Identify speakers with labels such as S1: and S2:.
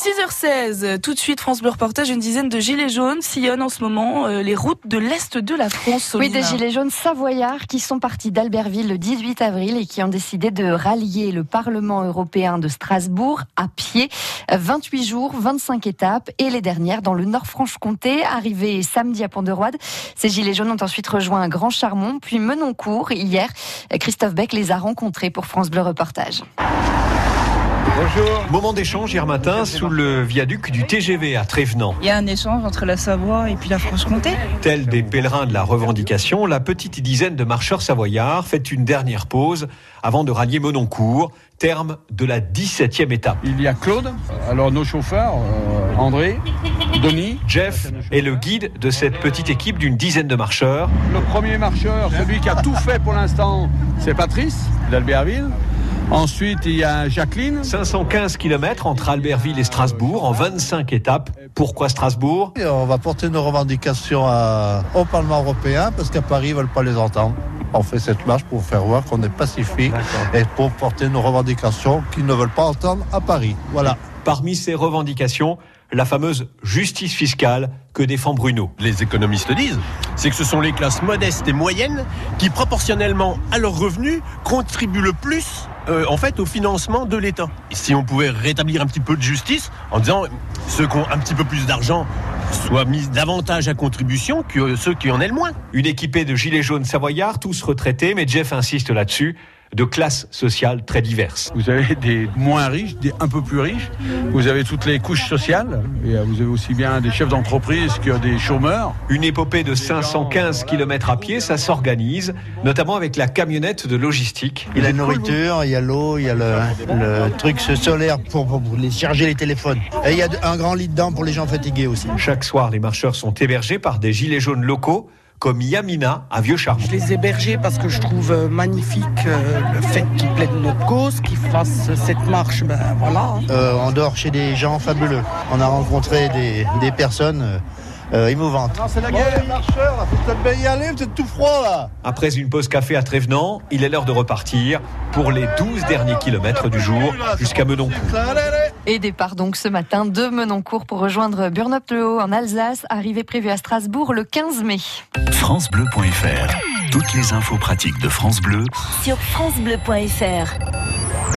S1: 6h16, tout de suite, France Bleu Reportage, une dizaine de gilets jaunes sillonnent en ce moment euh, les routes de l'Est de la France.
S2: Oui, des gilets jaunes savoyards qui sont partis d'Albertville le 18 avril et qui ont décidé de rallier le Parlement européen de Strasbourg à pied. 28 jours, 25 étapes et les dernières dans le Nord-Franche-Comté, arrivées samedi à Pont-de-Roide. Ces gilets jaunes ont ensuite rejoint Grand Charmont, puis Menoncourt. Hier, Christophe Beck les a rencontrés pour France Bleu Reportage.
S3: Bonjour. Moment d'échange hier matin sous le viaduc du TGV à Trévenant.
S4: Il y a un échange entre la Savoie et puis la Franche-Comté.
S3: Tel des pèlerins de la revendication, la petite dizaine de marcheurs savoyards fait une dernière pause avant de rallier Menoncourt, terme de la 17e étape.
S5: Il y a Claude, alors nos chauffeurs, euh, André, Denis.
S3: Jeff est le guide de cette petite équipe d'une dizaine de marcheurs.
S5: Le premier marcheur, celui qui a tout fait pour l'instant, c'est Patrice d'Albertville. Ensuite, il y a Jacqueline.
S3: 515 km entre Albertville et Strasbourg en 25 étapes. Pourquoi Strasbourg?
S6: On va porter nos revendications au Parlement européen parce qu'à Paris, ils ne veulent pas les entendre. On fait cette marche pour faire voir qu'on est pacifique et pour porter nos revendications qu'ils ne veulent pas entendre à Paris. Voilà.
S3: Parmi ces revendications, la fameuse justice fiscale que défend Bruno.
S7: Les économistes disent, c'est que ce sont les classes modestes et moyennes qui, proportionnellement à leurs revenus, contribuent le plus euh, en fait au financement de l'État. Si on pouvait rétablir un petit peu de justice en disant ceux qui ont un petit peu plus d'argent soient mis davantage à contribution que ceux qui en aient le moins.
S3: Une équipée de gilets jaunes savoyards, tous retraités, mais Jeff insiste là-dessus de classes sociales très diverses.
S5: Vous avez des moins riches, des un peu plus riches. Vous avez toutes les couches sociales. Et euh, vous avez aussi bien des chefs d'entreprise que des chômeurs.
S3: Une épopée de 515 km à pied, ça s'organise, notamment avec la camionnette de logistique.
S6: Il y a la nourriture, il y a l'eau, il y a le, truc solaire pour, pour, les charger les téléphones. Et il y a un grand lit dedans pour les gens fatigués aussi.
S3: Chaque soir, les marcheurs sont hébergés par des gilets jaunes locaux comme Yamina à vieux Charmont.
S8: Je les ai hébergés parce que je trouve euh, magnifique euh, le fait qu'ils plaident notre cause, qu'ils fassent cette marche. Ben voilà. Hein.
S6: Euh, on dort chez des gens fabuleux. On a rencontré des, des personnes euh, émouvante.
S5: c'est la guerre, marcheurs, vous êtes bien y aller, vous êtes tout froid là.
S3: Après une pause café à Trévenant, il est l'heure de repartir pour les 12 derniers kilomètres du jour jusqu'à Menoncourt.
S2: Et départ donc ce matin de Menoncourt pour rejoindre Burnop-le-Haut en Alsace, arrivée prévue à Strasbourg le 15 mai.
S9: FranceBleu.fr Toutes les infos pratiques de France Bleu
S10: sur FranceBleu.fr